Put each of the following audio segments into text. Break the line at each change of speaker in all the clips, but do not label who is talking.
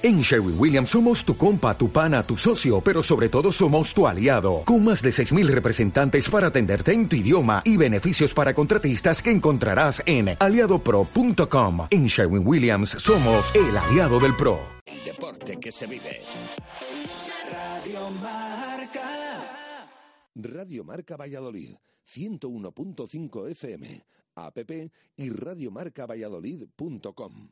En Sherwin Williams somos tu compa, tu pana, tu socio, pero sobre todo somos tu aliado, con más de 6.000 representantes para atenderte en tu idioma y beneficios para contratistas que encontrarás en aliadopro.com. En Sherwin Williams somos el aliado del PRO.
El deporte que se vive.
Radio Marca.
Radio Marca Valladolid, 101.5 FM, app y radiomarcavalladolid.com.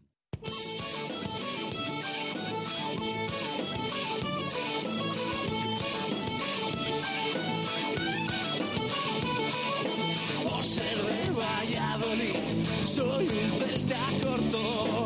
Ser de Valladolid, soy un celta corto.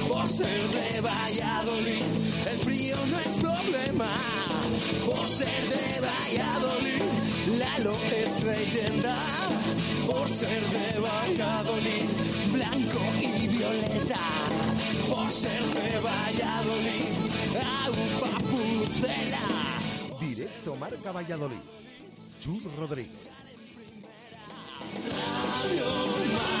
Por ser de Valladolid, el frío no es problema. Por ser de Valladolid, Lalo es leyenda. Por ser de Valladolid, blanco y violeta. Por ser de Valladolid, agua pucela.
Directo Marca Valladolid. Chus Rodríguez.
Radio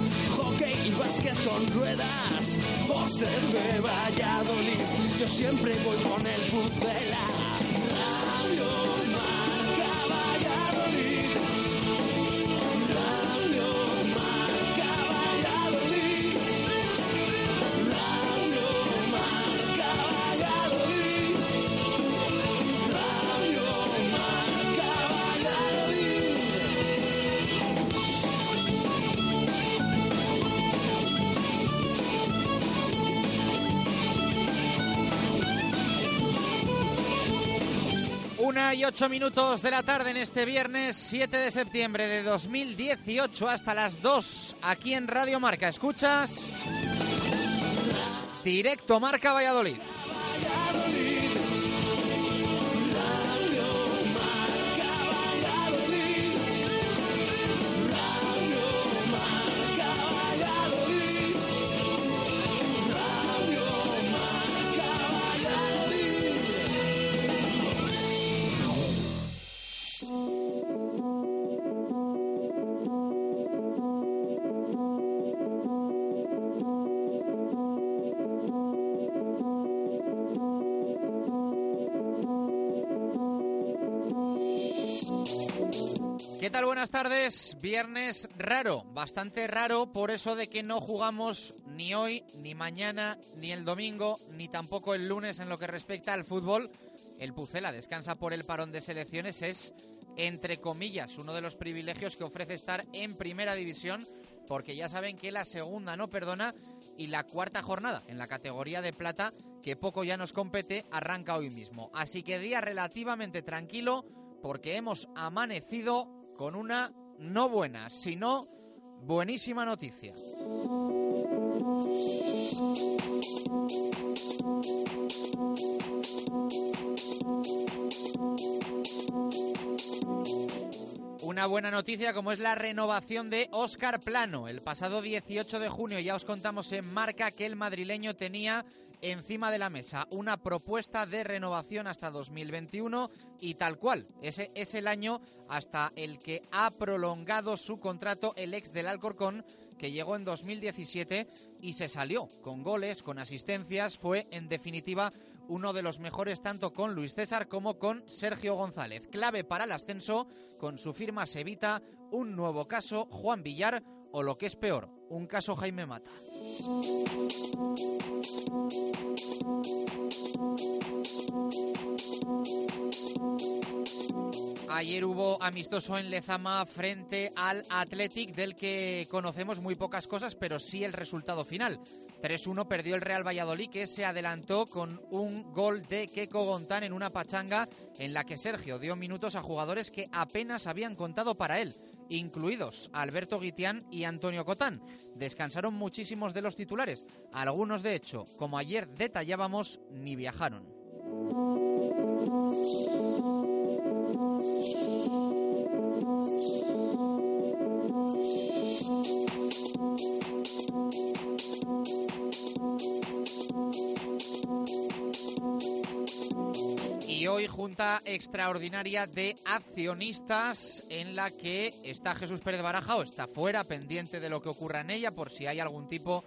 básquet con ruedas. Por ser de Valladolid, yo siempre voy con el puzzela.
Y ocho minutos de la tarde en este viernes 7 de septiembre de 2018 hasta las 2 aquí en Radio Marca. ¿Escuchas? Directo Marca Valladolid. ¿Qué tal? Buenas tardes. Viernes raro, bastante raro por eso de que no jugamos ni hoy, ni mañana, ni el domingo, ni tampoco el lunes en lo que respecta al fútbol. El Pucela descansa por el parón de selecciones. Es, entre comillas, uno de los privilegios que ofrece estar en primera división porque ya saben que la segunda no perdona y la cuarta jornada en la categoría de plata, que poco ya nos compete, arranca hoy mismo. Así que día relativamente tranquilo porque hemos amanecido con una no buena, sino buenísima noticia. Una buena noticia como es la renovación de Óscar Plano. El pasado 18 de junio ya os contamos en marca que el madrileño tenía encima de la mesa una propuesta de renovación hasta 2021 y tal cual. Ese es el año hasta el que ha prolongado su contrato el ex del Alcorcón que llegó en 2017 y se salió con goles, con asistencias, fue en definitiva uno de los mejores tanto con Luis César como con Sergio González. Clave para el ascenso, con su firma se evita un nuevo caso Juan Villar o lo que es peor, un caso Jaime Mata. Ayer hubo amistoso en Lezama frente al Athletic, del que conocemos muy pocas cosas, pero sí el resultado final. 3-1 perdió el Real Valladolid, que se adelantó con un gol de Keko Gontán en una pachanga en la que Sergio dio minutos a jugadores que apenas habían contado para él, incluidos Alberto Guitián y Antonio Cotán. Descansaron muchísimos de los titulares, algunos de hecho, como ayer detallábamos, ni viajaron. Extraordinaria de accionistas en la que está Jesús Pérez Baraja o está fuera pendiente de lo que ocurra en ella por si hay algún tipo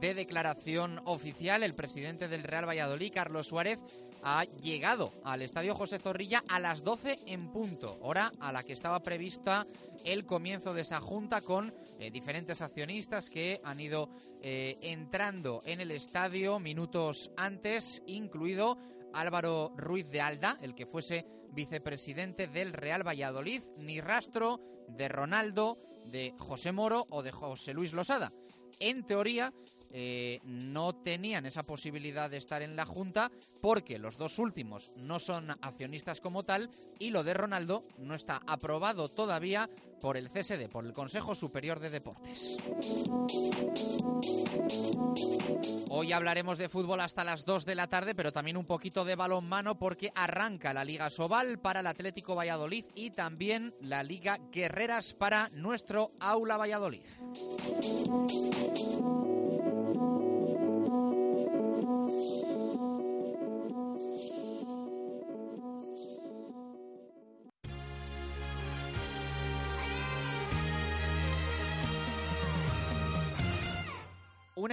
de declaración oficial. El presidente del Real Valladolid, Carlos Suárez, ha llegado al Estadio José Zorrilla a las 12 en punto, hora a la que estaba prevista el comienzo de esa junta con eh, diferentes accionistas que han ido eh, entrando en el estadio minutos antes, incluido Álvaro Ruiz de Alda, el que fuese vicepresidente del Real Valladolid, ni rastro de Ronaldo, de José Moro o de José Luis Losada. En teoría, eh, no tenían esa posibilidad de estar en la Junta porque los dos últimos no son accionistas como tal y lo de Ronaldo no está aprobado todavía por el CSD, por el Consejo Superior de Deportes. Hoy hablaremos de fútbol hasta las 2 de la tarde, pero también un poquito de balonmano porque arranca la Liga Sobal para el Atlético Valladolid y también la Liga Guerreras para nuestro Aula Valladolid.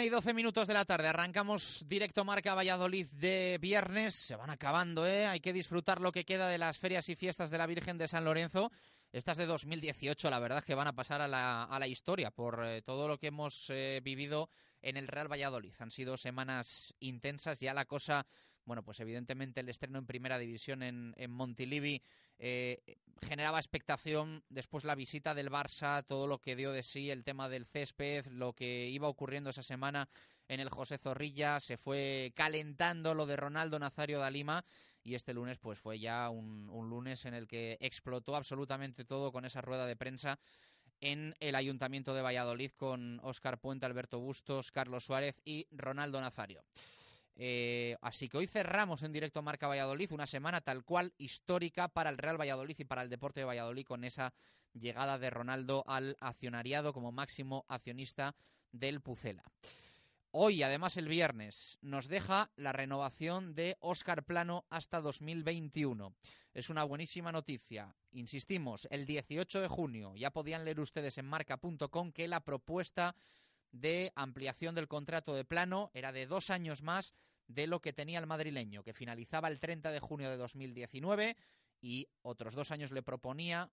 Y doce minutos de la tarde. Arrancamos directo Marca Valladolid de viernes. Se van acabando, ¿eh? Hay que disfrutar lo que queda de las ferias y fiestas de la Virgen de San Lorenzo. Estas de 2018, la verdad que van a pasar a la, historia por eh, todo lo que hemos eh, vivido en el Real Valladolid. Han sido semanas intensas. Ya la cosa bueno, pues evidentemente el estreno en primera división en Montilivi eh, generaba expectación. Después la visita del Barça, todo lo que dio de sí, el tema del césped, lo que iba ocurriendo esa semana en el José Zorrilla, se fue calentando lo de Ronaldo Nazario da Lima y este lunes pues fue ya un, un lunes en el que explotó absolutamente todo con esa rueda de prensa en el Ayuntamiento de Valladolid con Óscar Puente, Alberto Bustos, Carlos Suárez y Ronaldo Nazario. Eh, así que hoy cerramos en directo Marca Valladolid, una semana tal cual histórica para el Real Valladolid y para el deporte de Valladolid con esa llegada de Ronaldo al accionariado como máximo accionista del Pucela. Hoy, además el viernes, nos deja la renovación de Óscar Plano hasta 2021. Es una buenísima noticia. Insistimos, el 18 de junio ya podían leer ustedes en marca.com que la propuesta de ampliación del contrato de plano era de dos años más de lo que tenía el madrileño, que finalizaba el 30 de junio de 2019 y otros dos años le proponía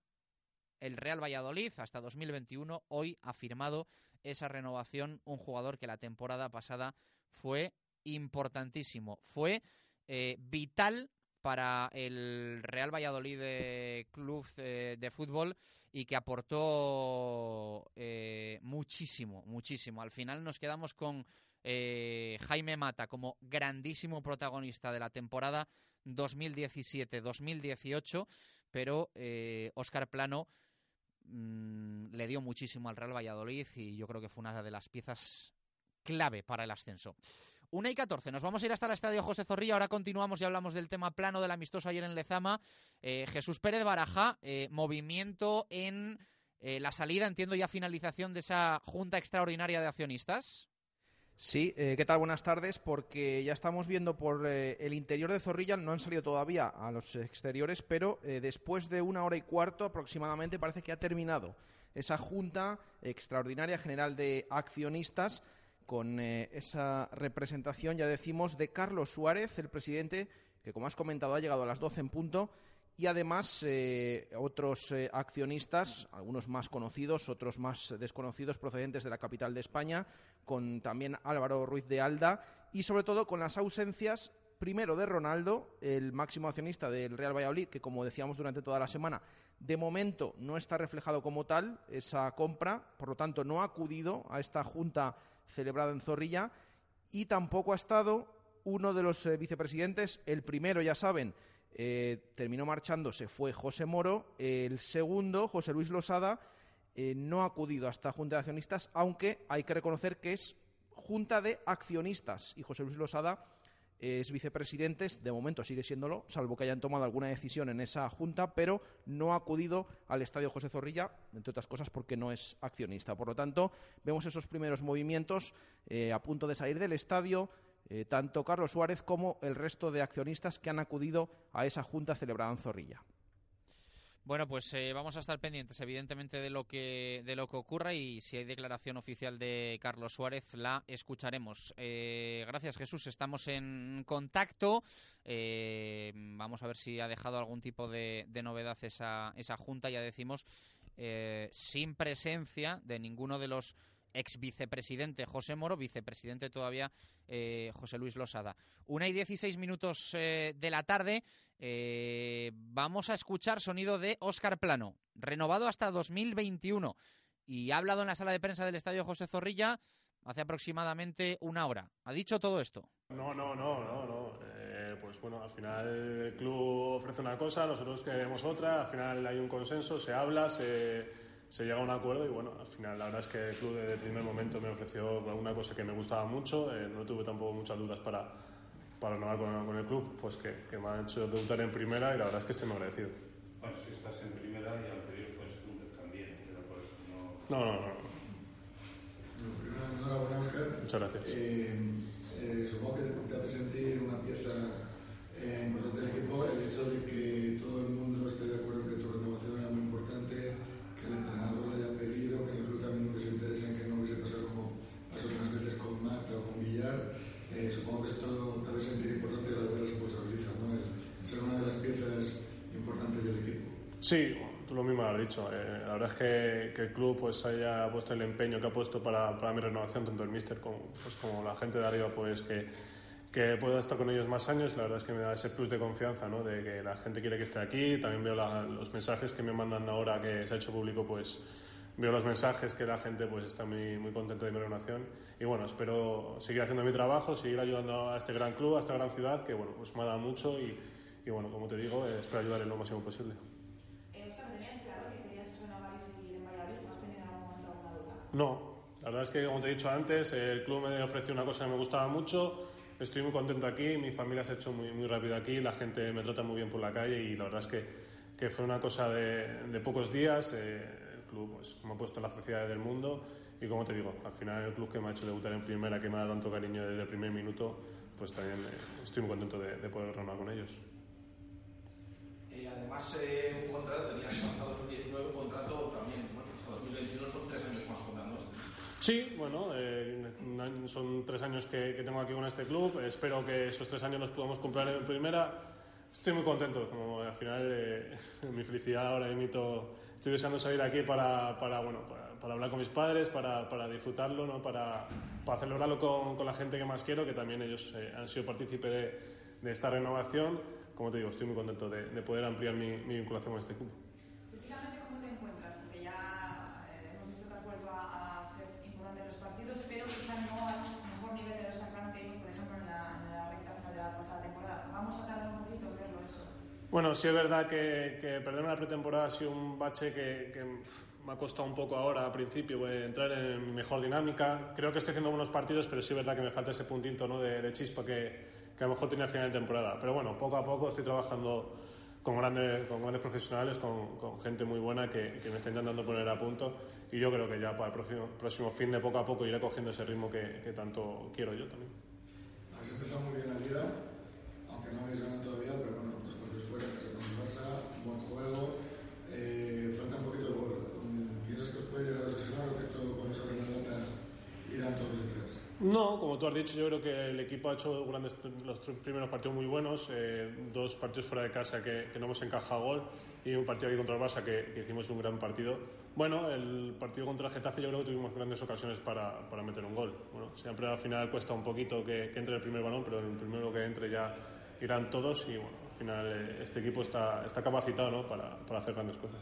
el Real Valladolid hasta 2021. Hoy ha firmado esa renovación un jugador que la temporada pasada fue importantísimo, fue eh, vital para el Real Valladolid de Club de, de Fútbol y que aportó eh, muchísimo, muchísimo. Al final nos quedamos con eh, Jaime Mata como grandísimo protagonista de la temporada 2017-2018, pero eh, Óscar Plano mmm, le dio muchísimo al Real Valladolid y yo creo que fue una de las piezas clave para el ascenso. Una y 14. Nos vamos a ir hasta el estadio José Zorrilla. Ahora continuamos y hablamos del tema plano del amistoso ayer en Lezama. Eh, Jesús Pérez Baraja, eh, movimiento en eh, la salida, entiendo ya finalización de esa junta extraordinaria de accionistas.
Sí, ¿qué tal? Buenas tardes. Porque ya estamos viendo por el interior de Zorrilla, no han salido todavía a los exteriores, pero después de una hora y cuarto aproximadamente parece que ha terminado esa Junta Extraordinaria General de Accionistas con eh, esa representación, ya decimos, de Carlos Suárez, el presidente, que como has comentado ha llegado a las 12 en punto, y además eh, otros eh, accionistas, algunos más conocidos, otros más desconocidos, procedentes de la capital de España, con también Álvaro Ruiz de Alda, y sobre todo con las ausencias primero de Ronaldo, el máximo accionista del Real Valladolid, que como decíamos durante toda la semana, de momento no está reflejado como tal esa compra, por lo tanto no ha acudido a esta junta celebrada en Zorrilla y tampoco ha estado uno de los eh, vicepresidentes, el primero ya saben, eh, terminó marchándose, fue José Moro, el segundo, José Luis Losada, eh, no ha acudido a esta junta de accionistas, aunque hay que reconocer que es junta de accionistas y José Luis Losada es vicepresidente, de momento sigue siéndolo, salvo que hayan tomado alguna decisión en esa junta, pero no ha acudido al estadio José Zorrilla, entre otras cosas porque no es accionista. Por lo tanto, vemos esos primeros movimientos eh, a punto de salir del estadio, eh, tanto Carlos Suárez como el resto de accionistas que han acudido a esa junta celebrada en Zorrilla.
Bueno, pues eh, vamos a estar pendientes, evidentemente, de lo que de lo que ocurra y si hay declaración oficial de Carlos Suárez la escucharemos. Eh, gracias, Jesús. Estamos en contacto. Eh, vamos a ver si ha dejado algún tipo de, de novedad esa esa junta. Ya decimos sin presencia de ninguno de los ex vicepresidente José Moro, vicepresidente todavía eh, José Luis Losada. Una y dieciséis minutos eh, de la tarde, eh, vamos a escuchar sonido de Óscar Plano, renovado hasta 2021 y ha hablado en la sala de prensa del Estadio José Zorrilla hace aproximadamente una hora. ¿Ha dicho todo esto?
No, no, no, no, no. pues bueno, al final el club ofrece una cosa, nosotros queremos otra, al final hay un consenso, se habla, se se llega a un acuerdo y bueno, al final la verdad es que el club desde el primer momento me ofreció una cosa que me gustaba mucho, eh, no tuve tampoco muchas dudas para, para renovar con, el club, pues que, que, me han hecho debutar en primera y la verdad es que estoy muy agradecido.
Bueno, si estás en primera y anterior fue club también, pero por eso
no... No, no, no.
Primero, enhorabuena, Oscar.
Muchas gracias.
Eh, eh, supongo que te hace sentir una pieza eh, importante del equipo el hecho de que todo el mundo esté de acuerdo en que tu renovación era muy importante que el entrenador lo haya pedido, que en el club también no se interesa en que no hubiese pasado como pasó unas veces con Mata o con Villar. Eh, supongo que esto te hace sentir importante y la de responsabiliza, ¿no? El, ser una de las piezas importantes del equipo.
Sí, tú lo mismo has dicho. Eh, la verdad es que, que, el club pues haya puesto el empeño que ha puesto para, para mi renovación, tanto el míster como, pues, como la gente de arriba, pues que que pueda estar con ellos más años. La verdad es que me da ese plus de confianza, ¿no? de que la gente quiere que esté aquí. También veo los mensajes que me mandan ahora que se ha hecho público, pues veo los mensajes que la gente pues está muy, muy contenta de mi renovación. Y bueno, espero seguir haciendo mi trabajo, seguir ayudando a este gran club, a esta gran ciudad, que bueno, pues me ha dado mucho y, y bueno, como te digo, eh, espero ayudar en lo máximo posible.
Eh, ¿tenías claro que querías renovar y seguir en Valladolid? ¿No has tenido en algún momento alguna duda?
No. La verdad es que, como te he dicho antes, el club me ofreció una cosa que me gustaba mucho, Estoy muy contento aquí, mi familia se ha hecho muy, muy rápido aquí, la gente me trata muy bien por la calle y la verdad es que, que fue una cosa de, de pocos días. Eh, el club pues, me ha puesto en la sociedad del mundo y como te digo, al final el club que me ha hecho debutar en primera, que me ha dado tanto cariño desde el primer minuto, pues también eh, estoy muy contento de, de poder renovar con ellos.
Y además, eh, un contrato, tenías hasta 2019 un contrato también, bueno, hasta 2021 son tres años más.
Sí, bueno, eh, son tres años que, tengo aquí con este club. Espero que esos tres años los podamos cumplir en primera. Estoy muy contento, como al final eh, mi felicidad ahora emito. Estoy deseando salir aquí para, bueno, para, hablar con mis padres, para, disfrutarlo, ¿no? para, celebrarlo con, la gente que más quiero, que también ellos eh, han sido partícipe de, esta renovación. Como te digo, estoy muy contento de, de poder ampliar mi vinculación con este club. Bueno, sí es verdad que, que perderme la pretemporada ha sido un bache que, que, me ha costado un poco ahora al principio a entrar en mejor dinámica. Creo que estoy haciendo buenos partidos, pero sí es verdad que me falta ese puntito ¿no? de, de, chispa que, que, a lo mejor tenía al final de temporada. Pero bueno, poco a poco estoy trabajando con grandes, con grandes profesionales, con, con gente muy buena que, que, me está intentando poner a punto y yo creo que ya para el próximo, próximo fin de poco a poco iré cogiendo ese ritmo que tanto quiero yo también.
Has empezado muy bien la liga, aunque no habéis ganado todavía, pero eh, falta un poquito de gol. Mm, ¿Piensas que os puede llegar a o que esto con esa irán todos detrás?
No, como tú has dicho, yo creo que el equipo ha hecho grandes, los primeros partidos muy buenos, eh, dos partidos fuera de casa que, no hemos encajado gol y un partido aquí contra el Barça que, hicimos un gran partido. Bueno, el partido contra el Getafe yo creo que tuvimos grandes ocasiones para, para meter un gol. Bueno, siempre al final cuesta un poquito que, que entre el primer balón, pero en el primero que entre ya irán todos y bueno, al final eh, este equipo está, está capacitado ¿no? para, para hacer grandes cosas.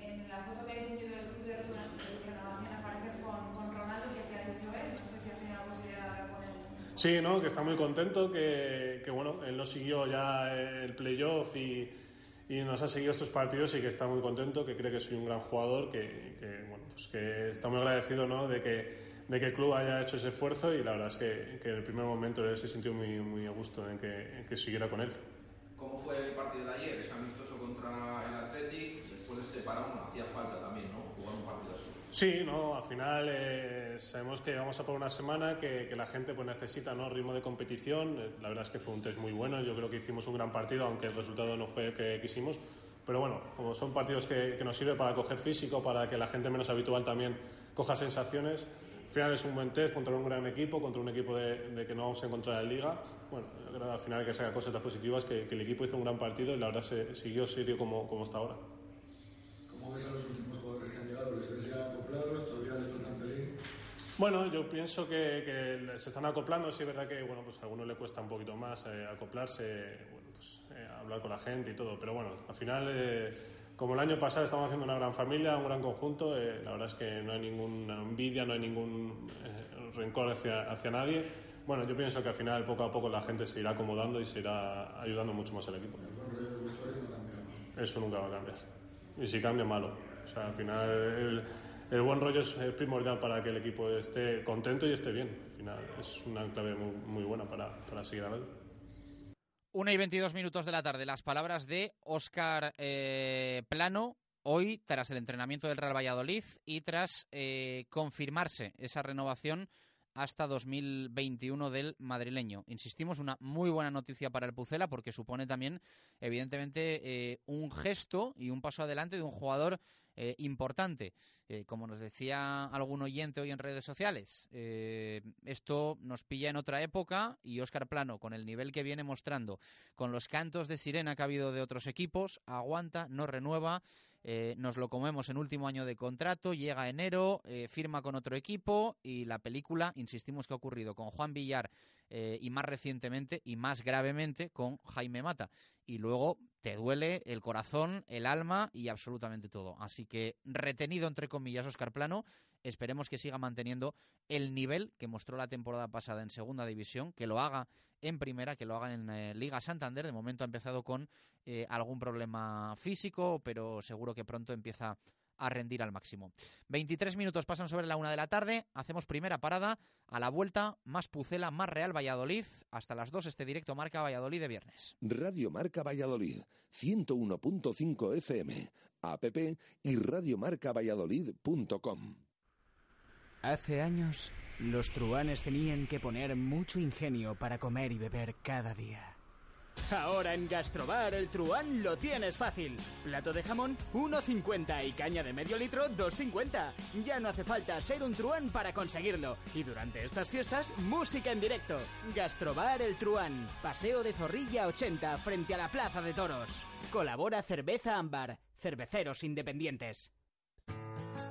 En la foto que hay del club de renovación apareces con, con Ronaldo, ¿qué te ha dicho él? No sé si has tenido la posibilidad de hablar con él.
Sí, ¿no? que está muy contento, que, que bueno, él no siguió ya el playoff y, y, nos ha seguido estos partidos y que está muy contento, que cree que soy un gran jugador, que, que bueno, pues que está muy agradecido ¿no? de, que, de que el club haya hecho ese esfuerzo y la verdad es que, que en el primer momento él se sintió muy, muy a gusto en que, en que siguiera con él.
¿Cómo fue el partido de ayer, ese amistoso contra el Athletic? Después de este parón hacía falta también, ¿no? Jugar un partido así.
Sí, no, al final eh, sabemos que vamos a por una semana que, que, la gente pues, necesita ¿no? ritmo de competición. Eh, la verdad es que fue un test muy bueno. Yo creo que hicimos un gran partido, aunque el resultado no fue el que quisimos. Pero bueno, como son partidos que, que nos sirven para coger físico, para que la gente menos habitual también coja sensaciones. Al final es un buen test contra un gran equipo, contra un equipo de, de que no vamos a encontrar en Liga. Bueno, al final hay que sacar cosas positivas, que, que, el equipo hizo un gran partido y la verdad se siguió serio como, como está ahora.
¿Cómo ves a los últimos jugadores que han llegado? ¿Les ves ya acoplados? ¿Todavía les faltan pelín?
Bueno, yo pienso que, que, se están acoplando. Sí, es verdad que bueno, pues a algunos le cuesta un poquito más eh, acoplarse, bueno, pues, eh, hablar con la gente y todo. Pero bueno, al final, eh, como el año pasado, estamos haciendo una gran familia, un gran conjunto. la verdad es que no hay ninguna envidia, no hay ningún rencor hacia, hacia nadie. Bueno, yo pienso que al final, poco a poco, la gente se irá acomodando y se irá ayudando mucho más al equipo. Eso nunca va a cambiar. Y si cambia, malo. O sea, al final, el, el buen rollo es primordial para que el equipo esté contento y esté bien. Al final, es una clave muy, muy buena para, para seguir adelante.
Una y 22 minutos de la tarde. Las palabras de Óscar eh, Plano, hoy tras el entrenamiento del Real Valladolid y tras eh, confirmarse esa renovación hasta 2021 del madrileño. Insistimos, una muy buena noticia para el Pucela porque supone también, evidentemente, eh, un gesto y un paso adelante de un jugador eh, importante. Eh, como nos decía algún oyente hoy en redes sociales, eh, esto nos pilla en otra época y Óscar Plano, con el nivel que viene mostrando, con los cantos de sirena que ha habido de otros equipos, aguanta, no renueva. Nos lo comemos en último año de contrato, llega enero, firma con otro equipo y la película, insistimos que ha ocurrido con Juan Villar y más recientemente y más gravemente con Jaime Mata. Y luego te duele el corazón, el alma y absolutamente todo. Así que retenido entre comillas Oscar Plano, esperemos que siga manteniendo el nivel que mostró la temporada pasada en segunda división, que lo haga en primera, que lo haga en eh, Liga Santander. De momento ha empezado con eh, algún problema físico, pero seguro que pronto empieza a rendir al máximo. 23 minutos pasan sobre la una de la tarde. Hacemos primera parada. A la vuelta, más Pucela, más Real Valladolid. Hasta las 2 este directo Marca Valladolid de viernes.
Radio Marca Valladolid, 101.5 FM, app y radiomarcavalladolid.com.
Hace años, los truanes tenían que poner mucho ingenio para comer y beber cada día. Ahora en Gastrobar el truán lo tienes fácil. Plato de jamón 1.50 y caña de medio litro 2.50. Ya no hace falta ser un truán para conseguirlo. Y durante estas fiestas, música en directo. Gastrobar el truán. Paseo de Zorrilla 80 frente a la Plaza de Toros. Colabora Cerveza Ámbar. Cerveceros independientes.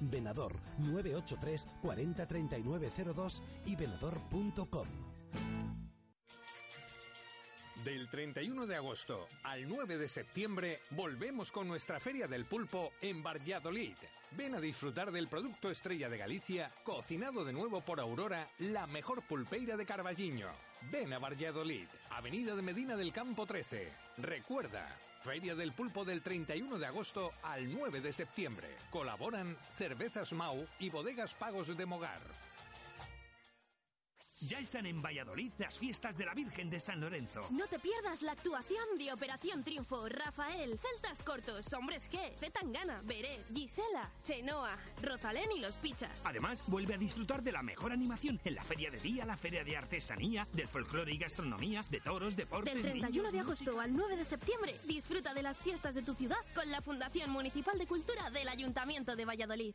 Venador 983 40 3902 y venador.com.
Del 31 de agosto al 9 de septiembre volvemos con nuestra Feria del Pulpo en Valladolid. Ven a disfrutar del producto estrella de Galicia, cocinado de nuevo por Aurora, la mejor pulpeira de Carballiño. Ven a Valladolid, Avenida de Medina del Campo 13. Recuerda, Feria del Pulpo del 31 de agosto al 9 de septiembre. Colaboran Cervezas Mau y Bodegas Pagos de Mogar.
Ya están en Valladolid las fiestas de la Virgen de San Lorenzo.
No te pierdas la actuación de Operación Triunfo, Rafael, Celtas Cortos, Hombres G, Zetangana, Beret, Gisela, Chenoa, Rosalén y Los Pichas.
Además, vuelve a disfrutar de la mejor animación en la Feria de Día, la Feria de Artesanía, del folclore y gastronomía, de toros, deportes,
Del 31
niños,
de agosto al 9 de septiembre, disfruta de las fiestas de tu ciudad con la Fundación Municipal de Cultura del Ayuntamiento de Valladolid.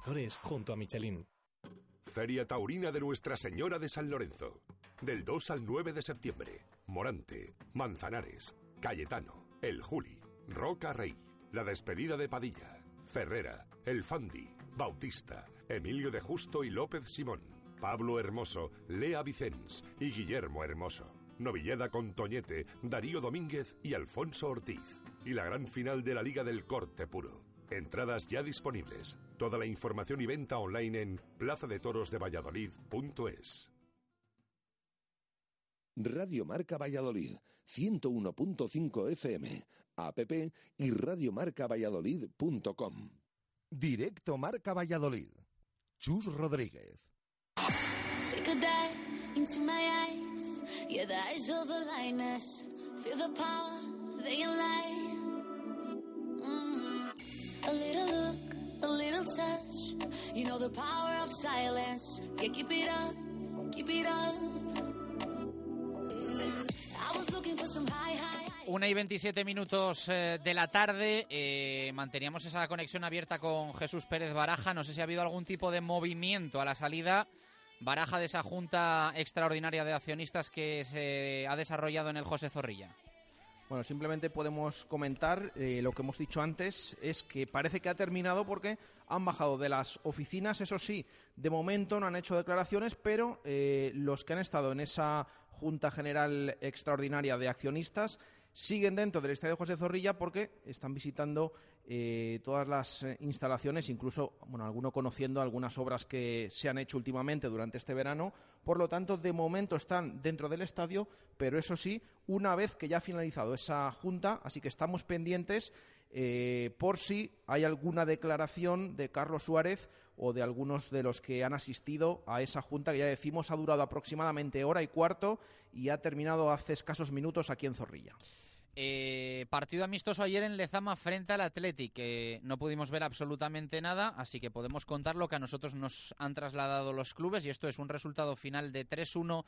Junto a Michelin.
Feria Taurina de Nuestra Señora de San Lorenzo. Del 2 al 9 de septiembre. Morante, Manzanares, Cayetano, El Juli, Roca Rey, La Despedida de Padilla, Ferrera, El Fandi, Bautista, Emilio de Justo y López Simón, Pablo Hermoso, Lea Vicens y Guillermo Hermoso. Novillada con Toñete, Darío Domínguez y Alfonso Ortiz. Y la gran final de la Liga del Corte Puro. Entradas ya disponibles. Toda la información y venta online en plazadetorosdevalladolid.es.
Radio Marca Valladolid, 101.5 FM, app y radiomarcavalladolid.com.
Directo Marca Valladolid. Chus Rodríguez.
Take a dive into my eyes. Yeah, the eyes of the lioness. Feel the power, they.
Una y 27 minutos eh, de la tarde. eh, manteníamos esa conexión abierta con Jesús Pérez Baraja. No sé si ha habido algún tipo de movimiento a la salida. Baraja de esa junta extraordinaria de accionistas que se ha desarrollado en el José Zorrilla.
Bueno, simplemente podemos comentar eh, lo que hemos dicho antes, es que parece que ha terminado porque han bajado de las oficinas, eso sí, de momento no han hecho declaraciones, pero eh, los que han estado en esa Junta General Extraordinaria de Accionistas siguen dentro del Estadio José Zorrilla porque están visitando eh, todas las eh, instalaciones, incluso bueno, alguno conociendo algunas obras que se han hecho últimamente durante este verano. Por lo tanto, de momento están dentro del estadio, pero eso sí, una vez que ya ha finalizado esa junta, así que estamos pendientes eh, por si hay alguna declaración de Carlos Suárez o de algunos de los que han asistido a esa junta que ya decimos ha durado aproximadamente hora y cuarto y ha terminado hace escasos minutos aquí en Zorrilla.
Eh, partido amistoso ayer en Lezama frente al Athletic. no pudimos ver absolutamente nada, así que podemos contar lo que a nosotros nos han trasladado los clubes. Y esto es un resultado final de 3-1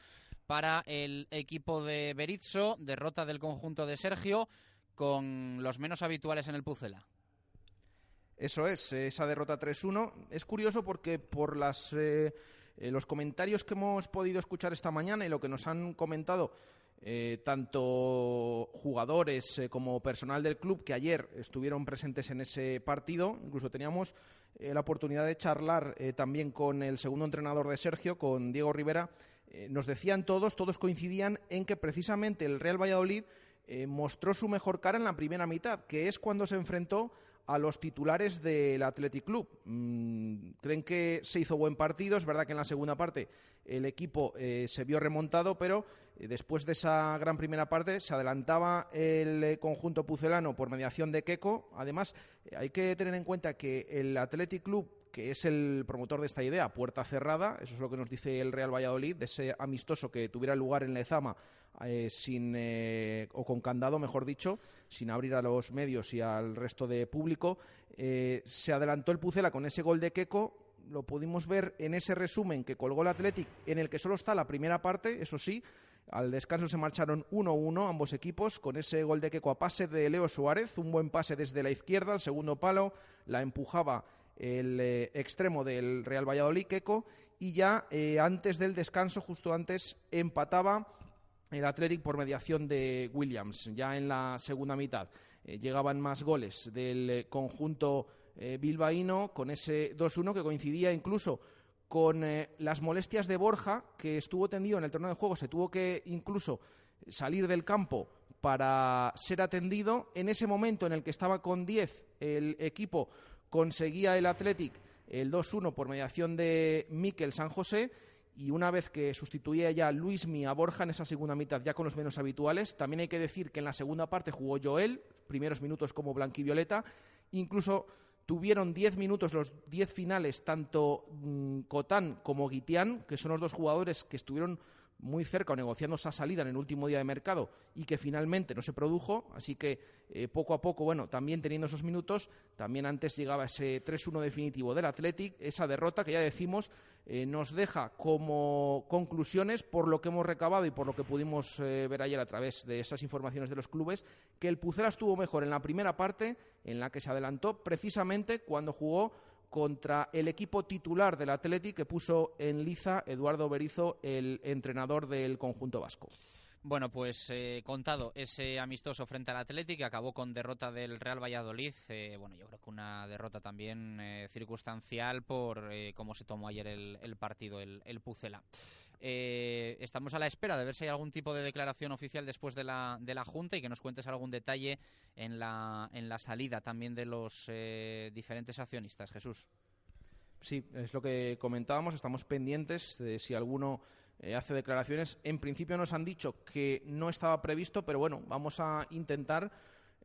para el equipo de Berizzo, derrota del conjunto de Sergio, con los menos habituales en el Pucela.
Eso es, esa derrota 3-1. Es curioso porque por las, eh, eh, los comentarios que hemos podido escuchar esta mañana y lo que nos han comentado eh, tanto jugadores eh, como personal del club que ayer estuvieron presentes en ese partido, incluso teníamos eh, la oportunidad de charlar eh, también con el segundo entrenador de Sergio, con Diego Rivera, eh, nos decían todos, todos coincidían en que precisamente el Real Valladolid eh, mostró su mejor cara en la primera mitad, que es cuando se enfrentó a los titulares del Athletic Club. Mm, creen que se hizo buen partido, es verdad que en la segunda parte el equipo eh, se vio remontado, pero eh, después de esa gran primera parte se adelantaba el conjunto pucelano por mediación de Keco. Además, hay que tener en cuenta que el Athletic Club que es el promotor de esta idea, puerta cerrada, eso es lo que nos dice el Real Valladolid, de ese amistoso que tuviera lugar en Lezama eh, sin, eh, o con candado, mejor dicho, sin abrir a los medios y al resto de público. Eh, se adelantó el Pucela con ese gol de Keco, lo pudimos ver en ese resumen que colgó el Athletic, en el que solo está la primera parte, eso sí, al descanso se marcharon 1-1 ambos equipos con ese gol de Keco a pase de Leo Suárez, un buen pase desde la izquierda, al segundo palo, la empujaba el eh, extremo del Real Valladolid, Keco, y ya eh, antes del descanso, justo antes, empataba el Athletic por mediación de Williams, ya en la segunda mitad. eh, llegaban más goles del conjunto bilbaíno con ese 2-1 que coincidía incluso con las molestias de Borja, que estuvo tendido en el torneo de juego, se tuvo que incluso salir del campo para ser atendido. En ese momento en el que estaba con 10, el equipo conseguía el Athletic el 2-1 por mediación de Miquel San José y una vez que sustituía ya Luis a Borja en esa segunda mitad ya con los menos habituales, también hay que decir que en la segunda parte jugó Joel, primeros minutos como blanquivioleta, incluso tuvieron 10 minutos los 10 finales tanto mm, Cotán como Guitián, que son los dos jugadores que estuvieron muy cerca o negociando esa salida en el último día de mercado y que finalmente no se produjo. Así que eh, poco a poco, bueno, también teniendo esos minutos, también antes llegaba ese 3-1 definitivo del Athletic, esa derrota que ya decimos eh, nos deja como conclusiones por lo que hemos recabado y por lo que pudimos eh, ver ayer a través de esas informaciones de los clubes, que el Pucela estuvo mejor en la primera parte, en la que se adelantó precisamente cuando jugó contra el equipo titular del Athletic que puso en liza Eduardo Berizo, el entrenador del conjunto vasco.
Bueno, pues eh, contado ese amistoso frente al Athletic que acabó con derrota del Real Valladolid. Eh, bueno, yo creo que una derrota también eh, circunstancial por cómo se tomó ayer el, partido, el, el Pucela. Eh, estamos a la espera de ver si hay algún tipo de declaración oficial después de la, de la Junta y que nos cuentes algún detalle en la, en la salida también de los eh, diferentes accionistas. Jesús.
Sí, es lo que comentábamos. Estamos pendientes de si alguno eh, hace declaraciones. En principio nos han dicho que no estaba previsto, pero bueno, vamos a intentar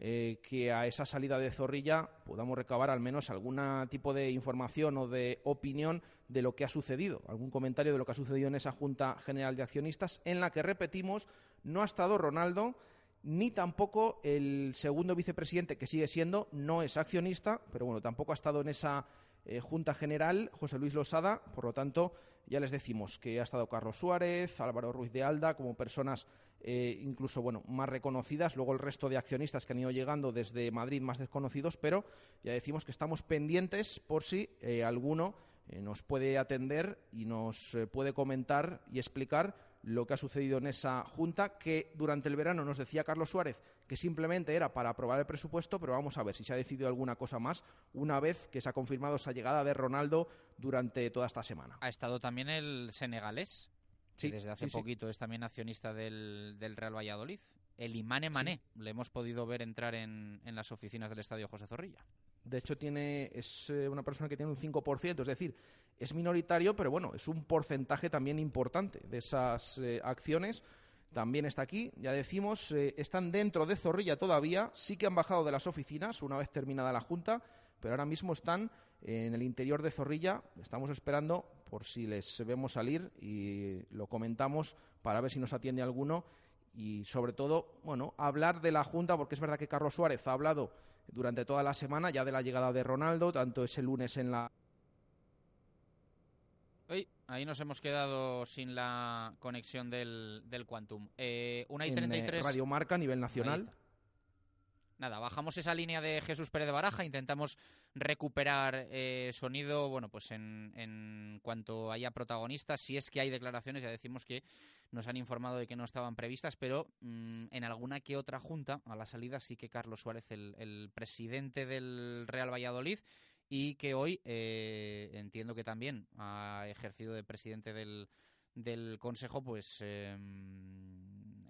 eh, que a esa salida de Zorrilla podamos recabar al menos algún tipo de información o de opinión de lo que ha sucedido, algún comentario de lo que ha sucedido en esa Junta General de Accionistas, en la que, repetimos, no ha estado Ronaldo ni tampoco el segundo vicepresidente, que sigue siendo, no es accionista, pero bueno, tampoco ha estado en esa eh, Junta General, José Luis Losada, por lo tanto, ya les decimos que ha estado Carlos Suárez, Álvaro Ruiz de Alda, como personas eh, incluso bueno, más reconocidas, luego el resto de accionistas que han ido llegando desde Madrid más desconocidos, pero ya decimos que estamos pendientes por si eh, alguno nos puede atender y nos puede comentar y explicar lo que ha sucedido en esa junta, que durante el verano nos decía Carlos Suárez que simplemente era para aprobar el presupuesto, pero vamos a ver si se ha decidido alguna cosa más una vez que se ha confirmado esa llegada de Ronaldo durante toda esta semana.
Ha estado también el senegalés, sí, desde hace poquito es también accionista del, Real Valladolid. El Imane Mané, le hemos podido ver entrar en, en las oficinas del Estadio José Zorrilla.
De hecho, tiene, es eh, una persona que tiene un 5%, es decir, es minoritario, pero bueno, es un porcentaje también importante de esas eh, acciones. También está aquí, ya decimos, eh, están dentro de Zorrilla todavía, sí que han bajado de las oficinas una vez terminada la Junta, pero ahora mismo están en el interior de Zorrilla, estamos esperando por si les vemos salir y lo comentamos para ver si nos atiende alguno y sobre todo, bueno, hablar de la Junta, porque es verdad que Carlos Suárez ha hablado durante toda la semana ya de la llegada de Ronaldo, tanto ese lunes en la
ahí nos hemos quedado sin la conexión del, del Quantum. Eh, una y 33.
En, Radio Marca a nivel nacional.
Nada, bajamos esa línea de Jesús Pérez de Baraja, intentamos recuperar eh, sonido, bueno, pues en, en, cuanto haya protagonistas, si es que hay declaraciones, ya decimos que nos han informado de que no estaban previstas, pero mm, en alguna que otra junta, a la salida sí que Carlos Suárez, el, presidente del Real Valladolid, y que hoy eh, entiendo que también ha ejercido de presidente del, del Consejo, pues em,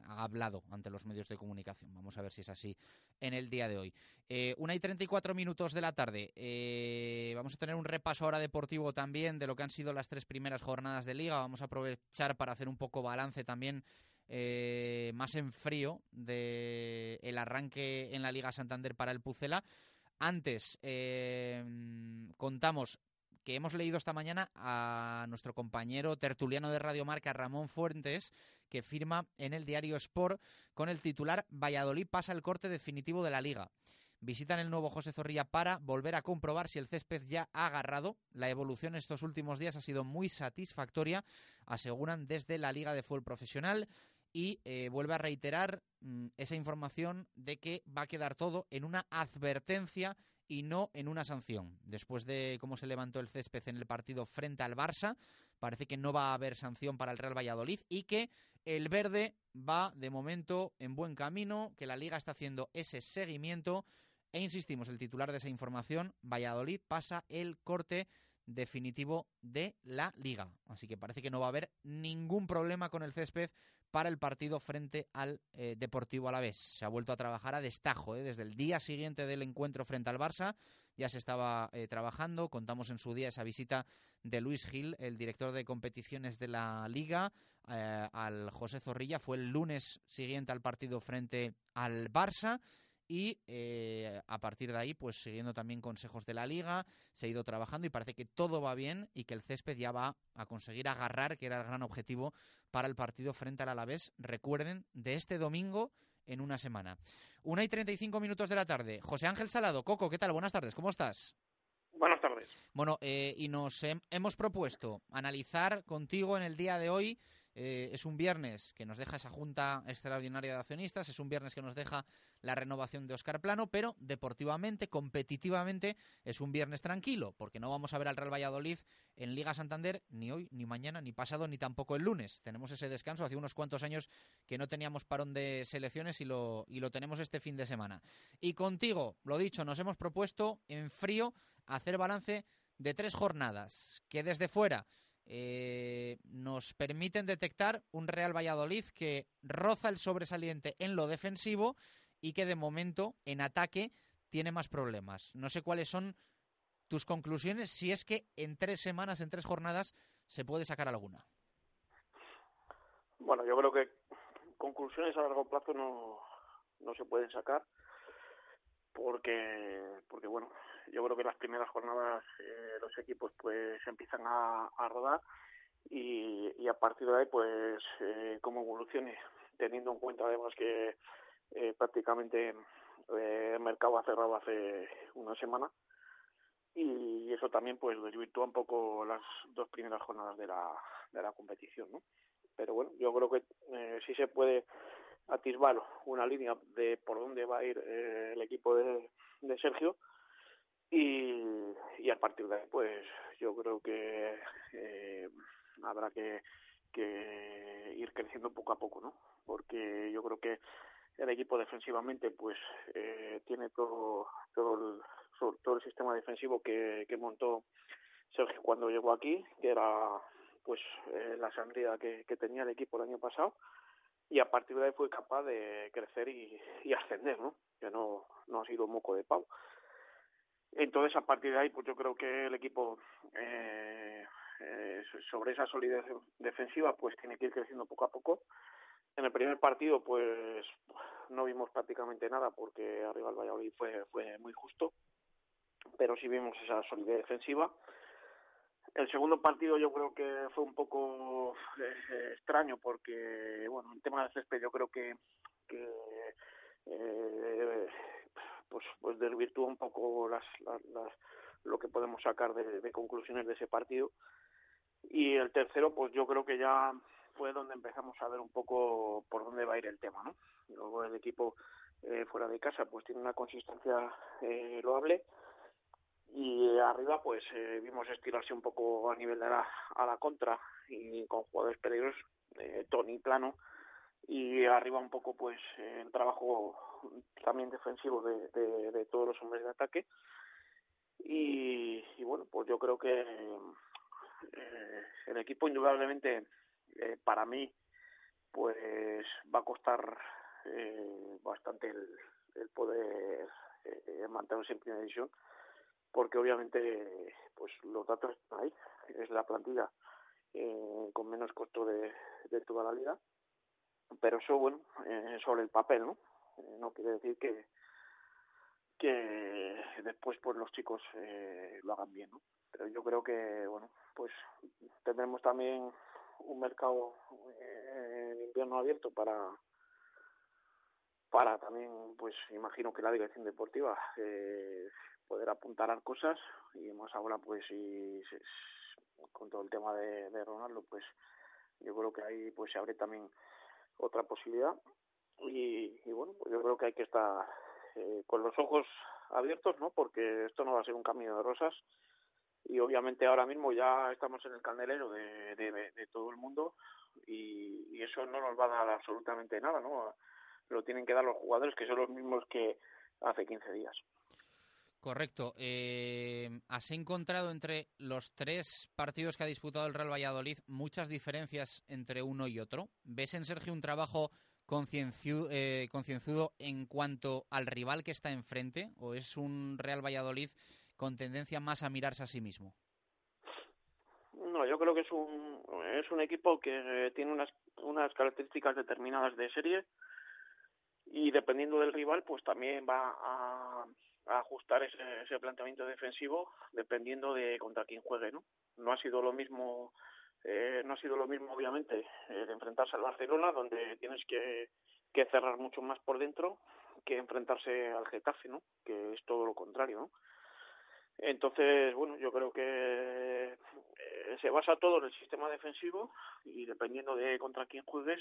ha hablado ante los medios de comunicación. Vamos a ver si es así en el día de hoy. Eh, una y 34 minutos de la tarde. Eh, vamos a tener un repaso ahora deportivo también de lo que han sido las tres primeras jornadas de liga. Vamos a aprovechar para hacer un poco balance también más en frío de el arranque en la Liga Santander para el Pucela. Antes, contamos que hemos leído esta mañana a nuestro compañero tertuliano de Radio Marca, Ramón Fuentes, que firma en el diario Sport con el titular Valladolid pasa el corte definitivo de la liga. Visitan el nuevo José Zorrilla para volver a comprobar si el césped ya ha agarrado. La evolución estos últimos días ha sido muy satisfactoria, aseguran desde la Liga de Fútbol Profesional y eh, vuelve a reiterar mm, esa información de que va a quedar todo en una advertencia y no en una sanción. Después de cómo se levantó el césped en el partido frente al Barça, parece que no va a haber sanción para el Real Valladolid y que el verde va de momento en buen camino, que la liga está haciendo ese seguimiento e insistimos, el titular de esa información, Valladolid pasa el corte definitivo de la liga. Así que parece que no va a haber ningún problema con el césped para el partido frente al eh, Deportivo Alavés. Se ha vuelto a trabajar a destajo eh, desde el día siguiente del encuentro frente al Barça. Ya se estaba eh, trabajando. Contamos en su día esa visita de Luis Gil, el director de competiciones de la liga, al José Zorrilla. Fue el lunes siguiente al partido frente al Barça y eh, a partir de ahí, pues siguiendo también consejos de la liga, se ha ido trabajando y parece que todo va bien y que el césped ya va a conseguir agarrar, que era el gran objetivo para el partido frente al Alavés. Recuerden, de este domingo en una semana. Una y treinta y cinco minutos de la tarde. José Ángel Salado, Coco, ¿qué tal? Buenas tardes, ¿cómo estás?
Buenas tardes.
Bueno, eh, y nos hemos propuesto analizar contigo en el día de hoy eh, es un viernes que nos deja esa Junta Extraordinaria de Accionistas, es un viernes que nos deja la renovación de Oscar Plano, pero deportivamente, competitivamente, es un viernes tranquilo, porque no vamos a ver al Real Valladolid en Liga Santander ni hoy, ni mañana, ni pasado, ni tampoco el lunes. Tenemos ese descanso, hace unos cuantos años que no teníamos parón de selecciones y lo, y lo tenemos este fin de semana. Y contigo, lo dicho, nos hemos propuesto en frío hacer balance de tres jornadas, que desde fuera eh, nos permiten detectar un Real Valladolid que roza el sobresaliente en lo defensivo y que de momento en ataque tiene más problemas. No sé cuáles son tus conclusiones, si es que en tres semanas, en tres jornadas, se puede sacar alguna.
Bueno, yo creo que conclusiones a largo plazo no, no se pueden sacar porque porque bueno yo creo que las primeras jornadas eh, los equipos pues empiezan a, rodar y, y, a partir de ahí pues eh, cómo evolucione teniendo en cuenta además que eh, prácticamente eh, el mercado ha cerrado hace una semana y eso también pues desvirtúa un poco las dos primeras jornadas de la, de la competición ¿no? pero bueno yo creo que eh, sí se puede atisbar una línea de por dónde va a ir eh, el equipo de, de Sergio y, a partir de ahí pues yo creo que eh, habrá que, ir creciendo poco a poco no porque yo creo que el equipo defensivamente pues eh, tiene todo todo el, todo el sistema defensivo que, montó Sergio cuando llegó aquí que era pues eh, la sangría que, tenía el equipo el año pasado y a partir de ahí fue capaz de crecer y, y ascender, ¿no? Que no, no ha sido moco de pavo. Entonces, a partir de ahí, pues yo creo que el equipo, eh, eh, sobre esa solidez defensiva, pues tiene que ir creciendo poco a poco. En el primer partido, pues no vimos prácticamente nada porque arriba el Valladolid fue, fue muy justo, pero sí vimos esa solidez defensiva. El segundo partido yo creo que fue un poco eh, extraño porque, bueno, el tema del césped yo creo que, que eh, pues, pues desvirtúa un poco las, las, las lo que podemos sacar de, conclusiones de ese partido. Y el tercero, pues yo creo que ya fue donde empezamos a ver un poco por dónde va a ir el tema, ¿no? Luego el equipo eh, fuera de casa pues tiene una consistencia eh, loable y arriba pues eh, vimos estirarse un poco a nivel de la, a la contra y con jugadores peligrosos, eh, Tony Plano y arriba un poco pues el trabajo también defensivo de, todos los hombres de ataque. Y, y bueno pues yo creo que eh, el equipo indudablemente eh, para mí pues va a costar eh, bastante el, el poder eh, mantenerse en primera división porque obviamente pues los datos están ahí es la plantilla con menos costo de, de toda la liga pero eso bueno eh, sobre el papel no eh, no quiere decir que que después pues los chicos eh, lo hagan bien no pero yo creo que bueno pues tendremos también un mercado eh, en invierno abierto para para también pues imagino que la dirección deportiva eh, poder apuntar a cosas y más ahora pues si con todo el tema de, de Ronaldo pues yo creo que ahí pues se abre también otra posibilidad y, y bueno pues yo creo que hay que estar eh, con los ojos abiertos, ¿no? Porque esto no va a ser un camino de rosas y obviamente ahora mismo ya estamos en el candelero de, de, todo el mundo y, y, eso no nos va a dar absolutamente nada, ¿no? Lo tienen que dar los jugadores que son los mismos que hace 15 días.
Correcto. Eh, ¿Has encontrado entre los tres partidos que ha disputado el Real Valladolid muchas diferencias entre uno y otro? ¿Ves en Sergio un trabajo concienzudo, eh, concienzudo en cuanto al rival que está enfrente? ¿O es un Real Valladolid con tendencia más a mirarse a sí mismo?
No, yo creo que es un, es un equipo que tiene unas, unas características determinadas de serie y dependiendo del rival, pues también va a, ajustar ese, ese, planteamiento defensivo dependiendo de contra quién juegue, ¿no? No ha sido lo mismo, eh, no ha sido lo mismo obviamente eh, enfrentarse al Barcelona, donde tienes que, que cerrar mucho más por dentro que enfrentarse al Getafe, ¿no? Que es todo lo contrario, ¿no? Entonces, bueno, yo creo que eh, se basa todo en el sistema defensivo y dependiendo de contra quién juegues,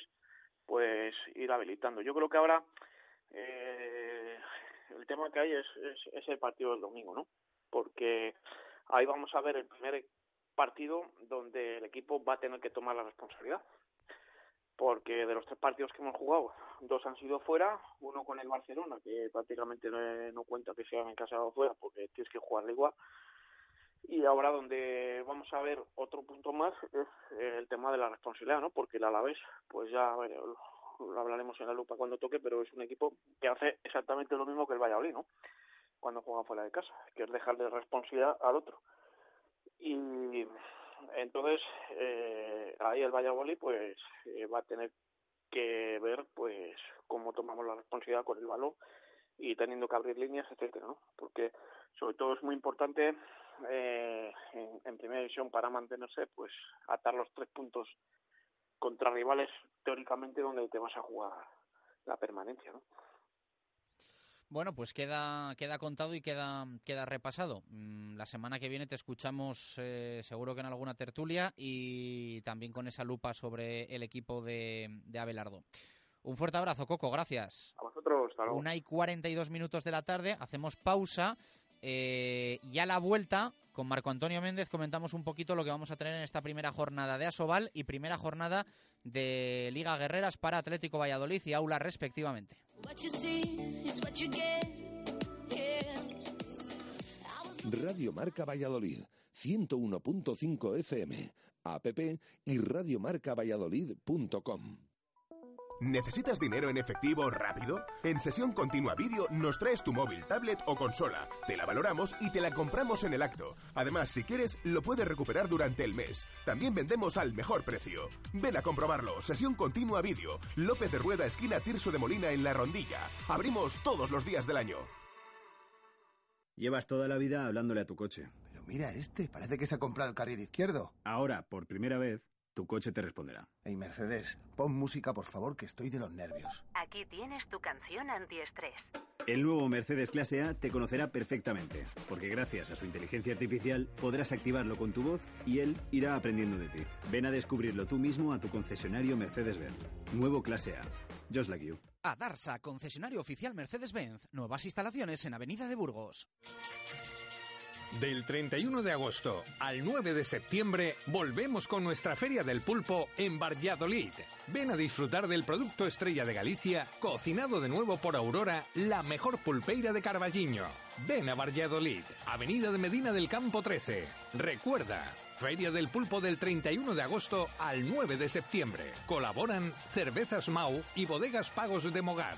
pues ir habilitando. Yo creo que ahora eh, el tema que hay es, es, el partido del domingo, ¿no? Porque ahí vamos a ver el primer partido donde el equipo va a tener que tomar la responsabilidad. Porque de los tres partidos que hemos jugado, dos han sido fuera, uno con el Barcelona, que prácticamente no, no cuenta que sea en casa o fuera, porque tienes que jugarle igual. Y ahora donde vamos a ver otro punto más es el tema de la responsabilidad, ¿no? Porque el Alavés, pues ya bueno, lo hablaremos en la lupa cuando toque, pero es un equipo que hace exactamente lo mismo que el Valladolid, ¿no? Cuando juega fuera de casa, que es dejarle responsabilidad al otro. Y entonces eh, ahí el Valladolid pues eh, va a tener que ver pues cómo tomamos la responsabilidad con el balón y teniendo que abrir líneas, etcétera, ¿no? Porque sobre todo es muy importante eh, en, en primera división para mantenerse, pues atar los tres puntos contra rivales teóricamente donde te vas a jugar la permanencia, ¿no?
Bueno, pues queda, queda contado y queda, queda repasado. La semana que viene te escuchamos eh, seguro que en alguna tertulia y también con esa lupa sobre el equipo de, de Abelardo. Un fuerte abrazo, Coco, gracias.
A vosotros, hasta luego.
Una y 42 minutos de la tarde, hacemos pausa eh, y a la vuelta con Marco Antonio Méndez comentamos un poquito lo que vamos a tener en esta primera jornada de Asobal y primera jornada de Liga Guerreras para Atlético Valladolid y Aula respectivamente.
Radio Marca Valladolid, 101.5 FM, app y radiomarcavalladolid.com.
¿Necesitas dinero en efectivo rápido? En Sesión Continua Vídeo nos traes tu móvil, tablet o consola. Te la valoramos y te la compramos en el acto. Además, si quieres, lo puedes recuperar durante el mes. También vendemos al mejor precio. Ven a comprobarlo. Sesión Continua Vídeo. López de Rueda, esquina Tirso de Molina en La Rondilla. Abrimos todos los días del año.
Llevas toda la vida hablándole a tu coche.
Pero mira este, parece que se ha comprado el carril izquierdo.
Ahora, por primera vez, tu coche te responderá.
Hey Mercedes, pon música por favor que estoy de los nervios.
Aquí tienes tu canción antiestrés.
El nuevo Mercedes Clase A te conocerá perfectamente, porque gracias a su inteligencia artificial podrás activarlo con tu voz y él irá aprendiendo de ti. Ven a descubrirlo tú mismo a tu concesionario Mercedes-Benz. Nuevo Clase A. Just like you.
A Darsa, concesionario oficial Mercedes-Benz. Nuevas instalaciones en Avenida de Burgos.
Del 31 de agosto al 9 de septiembre volvemos con nuestra Feria del Pulpo en Valladolid. Ven a disfrutar del producto estrella de Galicia, cocinado de nuevo por Aurora, la mejor pulpeira de Carballiño. Ven a Valladolid, Avenida de Medina del Campo 13. Recuerda, Feria del Pulpo del 31 de agosto al 9 de septiembre. Colaboran Cervezas Mau y Bodegas Pagos de Mogar.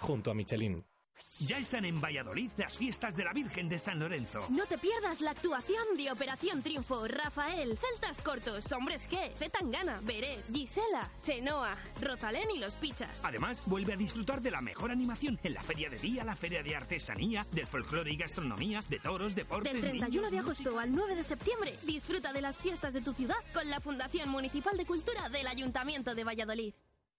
Junto a Michelin.
Ya están en Valladolid las fiestas de la Virgen de San Lorenzo.
No te pierdas la actuación de Operación Triunfo, Rafael, Celtas Cortos, Hombres G, Zetangana, Beret, Gisela, Chenoa, Rosalén y Los Pichas.
Además, vuelve a disfrutar de la mejor animación en la Feria de Día, la Feria de Artesanía, del folclore y gastronomía, de toros, deportes,
Del 31
niños,
de agosto
música.
al 9 de septiembre, disfruta de las fiestas de tu ciudad con la Fundación Municipal de Cultura del Ayuntamiento de Valladolid.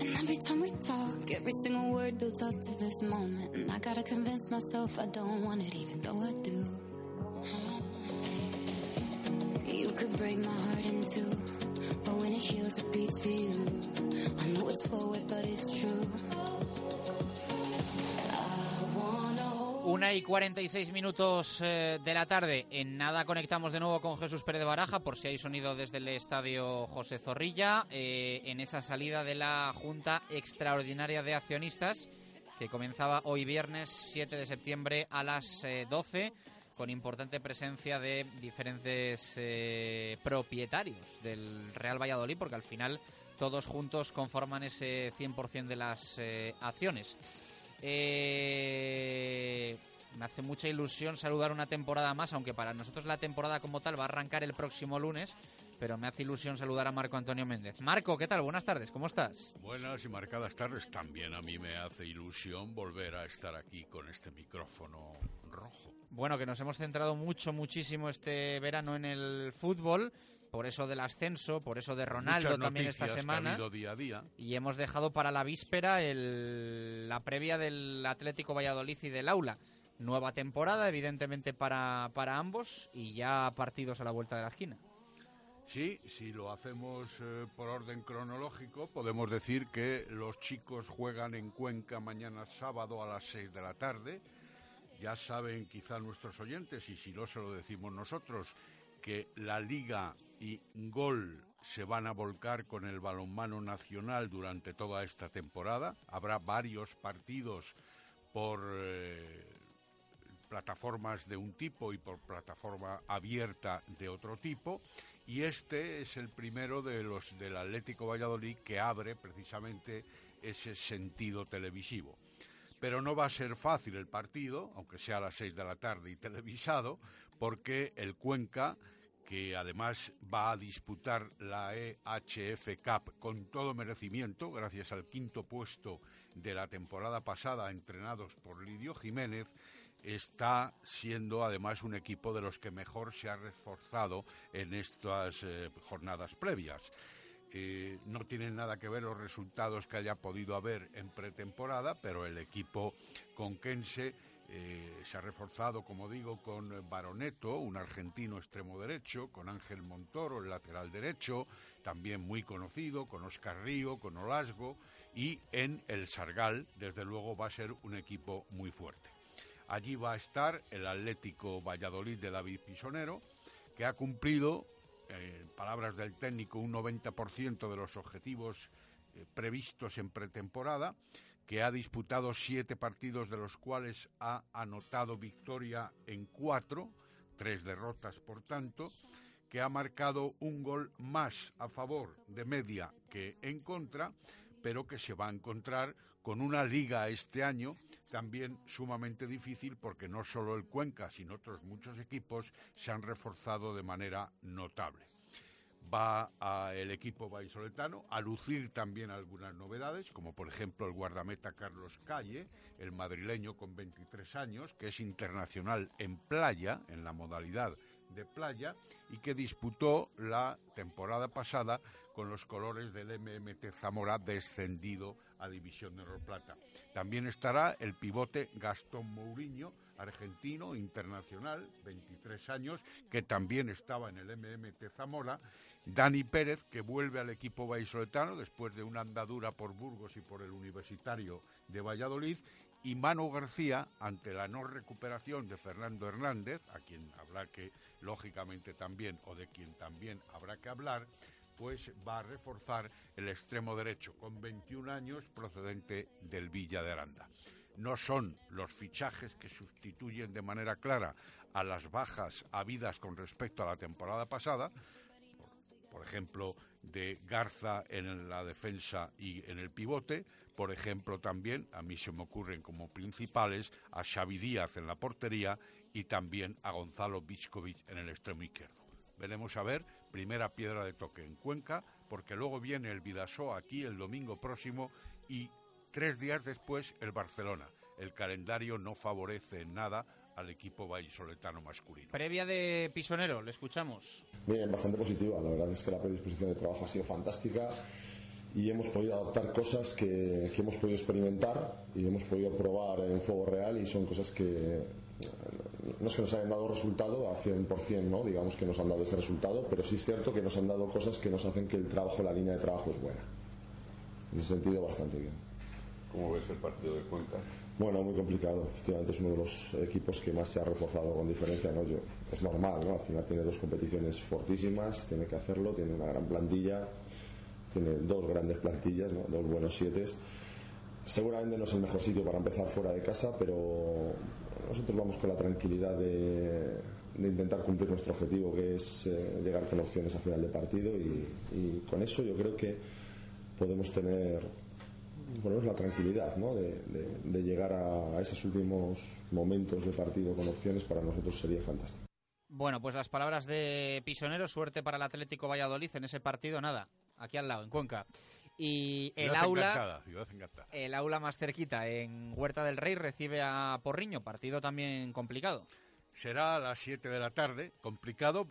And every time we talk, every single word builds up to this moment. And I gotta convince myself I don't want it, even though I do. You could break my heart in two, but when it heals, it beats for you. I know it's forward, but it's true.
Una y 46 minutos eh, de la tarde. En nada conectamos de nuevo con Jesús Pérez de Baraja, por si hay sonido desde el estadio José Zorrilla, eh, en esa salida de la Junta Extraordinaria de Accionistas, que comenzaba hoy viernes 7 de septiembre a las eh, 12, con importante presencia de diferentes eh, propietarios del Real Valladolid, porque al final todos juntos conforman ese 100% de las acciones. Eh, me hace mucha ilusión saludar una temporada más, aunque para nosotros la temporada como tal va a arrancar el próximo lunes, pero me hace ilusión saludar a Marco Antonio Méndez. Marco, ¿qué tal? Buenas tardes, ¿cómo estás?
Buenas y marcadas tardes. También a mí me hace ilusión volver a estar aquí con este micrófono rojo.
Bueno, que nos hemos centrado mucho, muchísimo este verano en el fútbol, por eso del ascenso, por eso de Ronaldo también esta
ha
semana.
día a día.
Y hemos dejado para la víspera el- la previa del Atlético Valladolid y del Aula. Nueva temporada, evidentemente, para, para ambos y ya partidos a la vuelta de la esquina.
Sí, si lo hacemos eh, por orden cronológico, podemos decir que los chicos juegan en Cuenca mañana sábado a las 6 de la tarde. Ya saben quizá nuestros oyentes, y si no se lo decimos nosotros, que la liga y gol se van a volcar con el balonmano nacional durante toda esta temporada. Habrá varios partidos por eh, plataformas de un tipo y por plataforma abierta de otro tipo. Y este es el primero de los del Atlético Valladolid que abre precisamente ese sentido televisivo. Pero no va a ser fácil el partido, aunque sea a las seis de la tarde y televisado, porque el Cuenca, que además va a disputar la EHF Cup con todo merecimiento, gracias al quinto puesto de la temporada pasada, entrenados por Lidio Jiménez, está siendo además un equipo de los que mejor se ha reforzado en estas eh, jornadas previas. Eh, no tienen nada que ver los resultados que haya podido haber en pretemporada, pero el equipo conquense eh, se ha reforzado, como digo, con Baroneto, un argentino extremo derecho, con Ángel Montoro, el lateral derecho, también muy conocido, con Oscar Río, con Olasgo, y en el Sargal, desde luego, va a ser un equipo muy fuerte. Allí va a estar el Atlético Valladolid de David Pisonero, que ha cumplido, eh, en palabras del técnico, un 90% de los objetivos eh, previstos en pretemporada, que ha disputado siete partidos de los cuales ha anotado victoria en cuatro, tres derrotas por tanto, que ha marcado un gol más a favor de media que en contra, pero que se va a encontrar con una liga este año también sumamente difícil porque no solo el Cuenca, sino otros muchos equipos se han reforzado de manera notable va a el equipo vallisoletano a lucir también algunas novedades, como por ejemplo el guardameta Carlos Calle, el madrileño con 23 años, que es internacional en playa, en la modalidad de playa, y que disputó la temporada pasada con los colores del MMT Zamora descendido a División de Oro Plata. También estará el pivote Gastón Mourinho, argentino, internacional, 23 años, que también estaba en el MMT Zamora, Dani Pérez, que vuelve al equipo vallisoletano después de una andadura por Burgos y por el Universitario de Valladolid, y Manu García, ante la no recuperación de Fernando Hernández, a quien habrá que, lógicamente también, o de quien también habrá que hablar, pues va a reforzar el extremo derecho, con 21 años, procedente del Villa de Aranda. No son los fichajes que sustituyen de manera clara a las bajas habidas con respecto a la temporada pasada, por ejemplo, de Garza en la defensa y en el pivote, por ejemplo, también, a mí se me ocurren como principales, a Xavi Díaz en la portería y también a Gonzalo Biskovic en el extremo izquierdo. Veremos a ver, primera piedra de toque en Cuenca, porque luego viene el Vidasoa aquí el domingo próximo y tres días después el Barcelona. El calendario no favorece en nada al equipo vallisoletano masculino.
Previa de Pisonero, le escuchamos.
Bien, bastante positiva. La verdad es que la predisposición de trabajo ha sido fantástica y hemos podido adaptar cosas que, que hemos podido experimentar y hemos podido probar en fuego real y son cosas que no es que nos hayan dado resultado a 100%, ¿no? digamos que nos han dado ese resultado, pero sí es cierto que nos han dado cosas que nos hacen que el trabajo, la línea de trabajo es buena. En ese sentido, bastante bien.
¿Cómo ves el partido de Cuenca?
Bueno, muy complicado. Efectivamente es uno de los equipos que más se ha reforzado con diferencia. ¿no? Yo, es normal, ¿no? Al final tiene dos competiciones fortísimas, tiene que hacerlo, tiene una gran plantilla, tiene dos grandes plantillas, ¿no? dos buenos siete. Seguramente no es el mejor sitio para empezar fuera de casa, pero nosotros vamos con la tranquilidad de, intentar cumplir nuestro objetivo, que es eh, llegar con opciones a final de partido y, con eso yo creo que podemos tener bueno, la tranquilidad ¿no? de, llegar a, esos últimos momentos de partido con opciones para nosotros sería fantástico.
Bueno, pues las palabras de Pisonero, suerte para el Atlético Valladolid en ese partido, nada, aquí al lado, en Cuenca. Y el aula, el aula más cerquita, en Huerta del Rey, recibe a Porriño, partido también complicado.
Será a las 7 de la tarde, complicado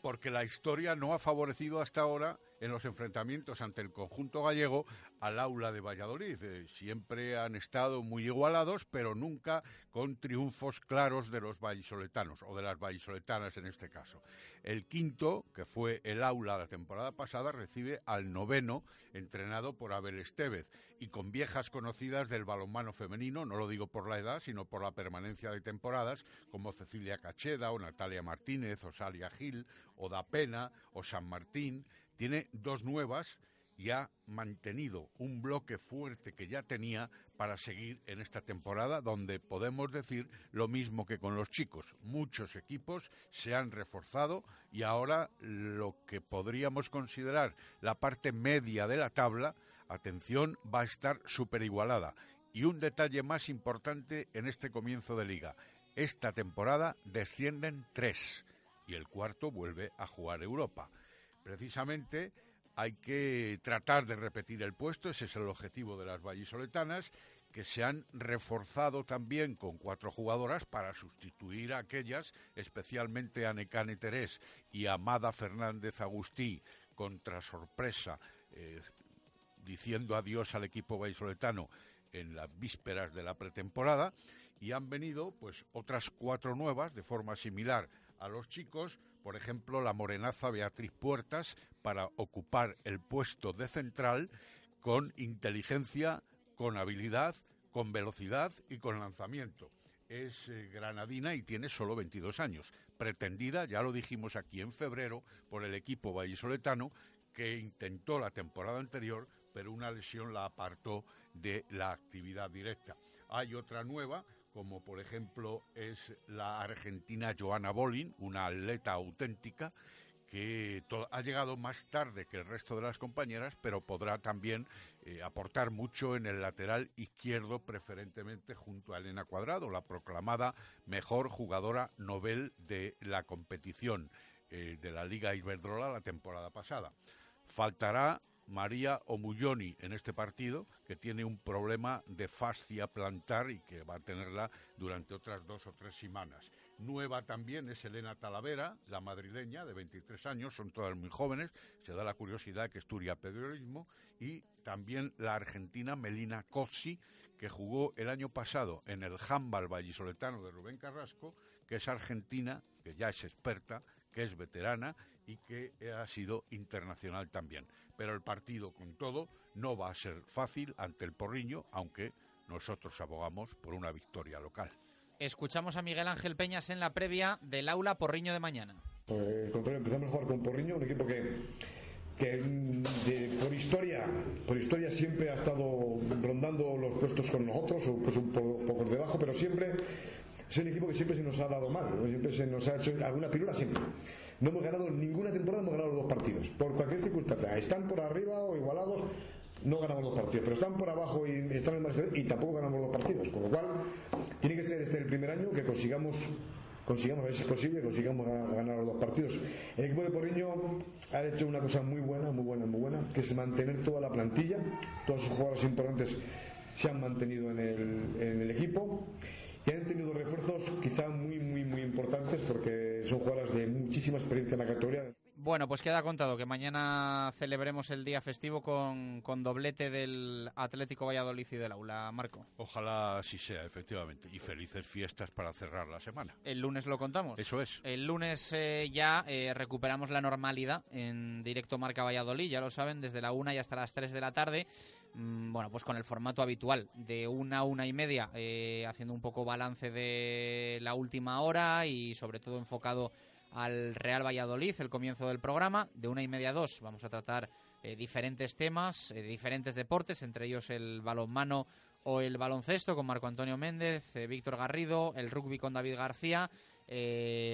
porque la historia no ha favorecido hasta ahora en los enfrentamientos ante el conjunto gallego al aula de Valladolid. Eh, siempre han estado muy igualados, pero nunca con triunfos claros de los vallisoletanos, o de las vallisoletanas en este caso. El quinto, que fue el aula la temporada pasada, recibe al noveno, entrenado por Abel Estevez, y con viejas conocidas del balonmano femenino, no lo digo por la edad, sino por la permanencia de temporadas, como Cecilia Cacheda, o Natalia Martínez, o Salia Gil, o Da Pena, o San Martín, tiene dos nuevas y ha mantenido un bloque fuerte que ya tenía para seguir en esta temporada, donde podemos decir lo mismo que con los chicos. Muchos equipos se han reforzado y ahora lo que podríamos considerar la parte media de la tabla, atención, va a estar super igualada. Y un detalle más importante en este comienzo de liga. Esta temporada descienden tres y el cuarto vuelve a jugar Europa. Precisamente hay que tratar de repetir el puesto, ese es el objetivo de las vallisoletanas, que se han reforzado también con cuatro jugadoras para sustituir a aquellas, especialmente a Necane Terés y Amada Fernández Agustí, contra sorpresa, eh, diciendo adiós al equipo vallisoletano en las vísperas de la pretemporada, y han venido pues otras cuatro nuevas de forma similar a los chicos, por ejemplo, la morenaza Beatriz Puertas para ocupar el puesto de central con inteligencia, con habilidad, con velocidad y con lanzamiento. Es eh, granadina y tiene solo 22 años. Pretendida, ya lo dijimos aquí en febrero, por el equipo vallisoletano que intentó la temporada anterior, pero una lesión la apartó de la actividad directa. Hay otra nueva, como por ejemplo es la argentina Joana Bolin, una atleta auténtica que ha llegado más tarde que el resto de las compañeras, pero podrá también eh, aportar mucho en el lateral izquierdo, preferentemente junto a Elena Cuadrado, la proclamada mejor jugadora novel de la competición eh, de la Liga Iberdrola la temporada pasada. Faltará María Omulloni en este partido, que tiene un problema de fascia plantar y que va a tenerla durante otras dos o tres semanas. Nueva también es Elena Talavera, la madrileña, de 23 años, son todas muy jóvenes, se da la curiosidad que estudia periodismo, y también la argentina Melina Cozzi, que jugó el año pasado en el handball vallisoletano de Rubén Carrasco, que es argentina, que ya es experta, que es veterana y que ha sido internacional también. Pero el partido, con todo, no va a ser fácil ante el Porriño, aunque nosotros abogamos por una victoria local.
Escuchamos a Miguel Ángel Peñas en la previa del aula Porriño de mañana.
Pues, contrario, empezamos a jugar con Porriño, un equipo que, que por historia por historia siempre ha estado rondando los puestos con nosotros, o pues un poco, debajo, pero siempre es un equipo que siempre se nos ha dado mal, siempre se nos ha hecho alguna pirula siempre. No hemos ganado ninguna temporada, hemos ganado los dos partidos, por cualquier circunstancia. Están por arriba o igualados, no ganamos los partidos, pero están por abajo y están en el y tampoco ganamos los partidos. Con lo cual, tiene que ser este el primer año que consigamos consigamos, a es posible, consigamos ganar los dos partidos. El equipo de Porriño ha hecho una cosa muy buena, muy buena, muy buena, que es mantener toda la plantilla, todos sus jugadores importantes se han mantenido en el equipo y han tenido refuerzos quizá muy, muy, muy importantes porque son jugadoras de muchísima experiencia en la categoría.
Bueno, pues queda contado que mañana celebremos el día festivo con, con doblete del Atlético Valladolid y del Aula, Marco.
Ojalá así sea, efectivamente. Y felices fiestas para cerrar la semana.
El lunes lo contamos.
Eso es.
El lunes eh, ya eh, recuperamos la normalidad en directo Marca Valladolid, ya lo saben, desde la una y hasta las 3 de la tarde. Mm, bueno, pues con el formato habitual, de una a una y media, eh, haciendo un poco balance de la última hora y sobre todo enfocado al Real Valladolid, el comienzo del programa. De una y media a dos vamos a tratar eh, diferentes temas, eh, diferentes deportes, entre ellos el balonmano o el baloncesto con Marco Antonio Méndez, eh, Víctor Garrido, el rugby con David García,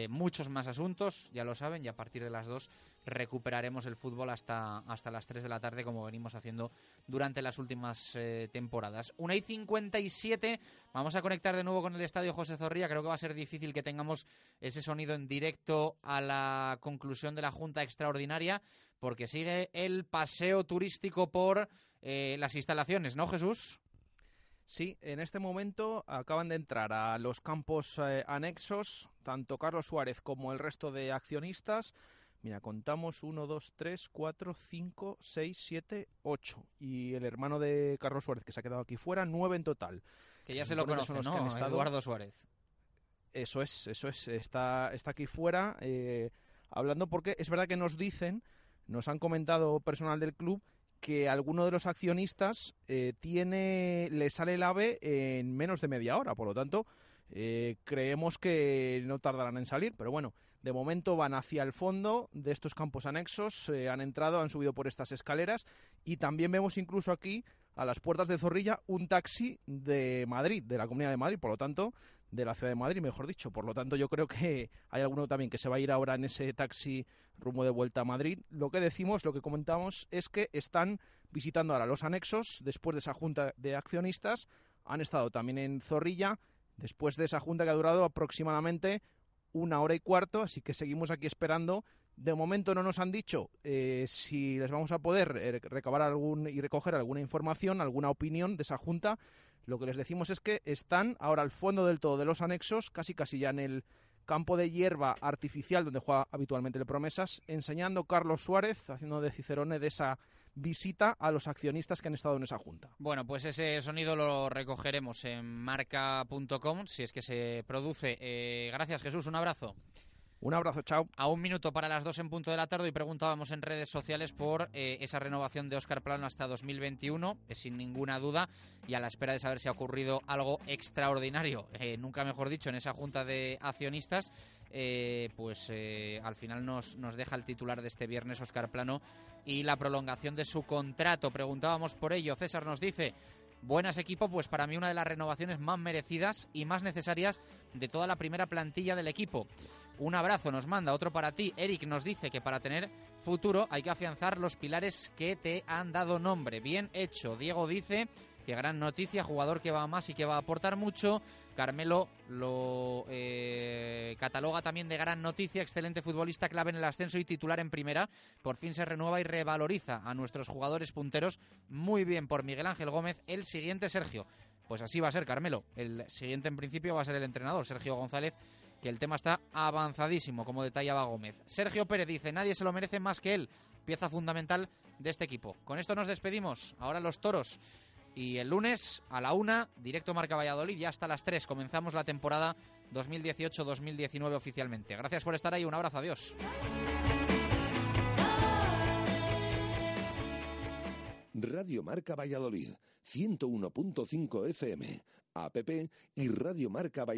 muchos más asuntos, ya lo saben, y a partir de las dos recuperaremos el fútbol hasta, hasta las 3 de la tarde, como venimos haciendo durante las últimas eh, temporadas. Una y 57, vamos a conectar de nuevo con el estadio José Zorrilla. Creo que va a ser difícil que tengamos ese sonido en directo a la conclusión de la Junta Extraordinaria, porque sigue el paseo turístico por eh, las instalaciones, ¿no, Jesús?
Sí, en este momento acaban de entrar a los campos eh, anexos tanto Carlos Suárez como el resto de accionistas. Mira, contamos 1, 2, 3, 4, 5, 6, 7, 8. Y el hermano de Carlos Suárez, que se ha quedado aquí fuera, 9 en total.
Que ya se lo conocen, ¿no? Que han estado... Eduardo Suárez.
Eso es, eso es. Está, está aquí fuera eh, hablando porque es verdad que nos dicen, nos han comentado personal del club, que alguno de los accionistas eh, tiene, le sale el AVE en menos de media hora. Por lo tanto, eh, creemos que no tardarán en salir. Pero bueno, de momento van hacia el fondo de estos campos anexos, eh, han entrado, han subido por estas escaleras y también vemos incluso aquí a las puertas de Zorrilla un taxi de Madrid, de la Comunidad de Madrid, por lo tanto, de la Ciudad de Madrid, mejor dicho. Por lo tanto, yo creo que hay alguno también que se va a ir ahora en ese taxi rumbo de vuelta a Madrid. Lo que decimos, lo que comentamos es que están visitando ahora los anexos después de esa junta de accionistas. Han estado también en Zorrilla después de esa junta que ha durado aproximadamente una hora y cuarto, así que seguimos aquí esperando. De momento no nos han dicho eh, si les vamos a poder eh, recabar algún y recoger alguna información, alguna opinión de esa junta. Lo que les decimos es que están ahora al fondo del todo de los anexos, casi casi ya en el campo de hierba artificial donde juega habitualmente el Promesas, enseñando Carlos Suárez, haciendo de Cicerone de esa visita a los accionistas que han estado en esa junta.
Bueno, pues ese sonido lo recogeremos en marca.com si es que se produce. Eh, gracias Jesús, un abrazo.
Un abrazo, chao.
A un minuto para las dos en punto de la tarde y preguntábamos en redes sociales por eh, esa renovación de Oscar Plano hasta 2021, sin ninguna duda, y a la espera de saber si ha ocurrido algo extraordinario, eh, nunca mejor dicho, en esa junta de accionistas. Eh, pues al final nos, nos deja el titular de este viernes, Oscar Plano, y la prolongación de su contrato. Preguntábamos por ello. César nos dice buenas equipo, pues para mí una de las renovaciones más merecidas y más necesarias de toda la primera plantilla del equipo. Un abrazo nos manda, otro para ti. Eric nos dice que para tener futuro hay que afianzar los pilares que te han dado nombre. Bien hecho. Diego dice que gran noticia, jugador que va más y que va a aportar mucho. Carmelo lo eh, cataloga también de gran noticia, excelente futbolista, clave en el ascenso y titular en primera. Por fin se renueva y revaloriza a nuestros jugadores punteros. Muy bien por Miguel Ángel Gómez. El siguiente, Sergio. Pues así va a ser, Carmelo. El siguiente en principio va a ser el entrenador, Sergio González, que el tema está avanzadísimo, como detallaba Gómez. Sergio Pérez dice, nadie se lo merece más que él, pieza fundamental de este equipo. Con esto nos despedimos. Ahora los toros. Y el lunes a la una, directo Marca Valladolid, ya hasta las tres comenzamos la temporada 2018-2019 oficialmente. Gracias por estar ahí, un abrazo, adiós.
Radio Marca Valladolid, 101.5 FM, app y Radio Marca Valladolid.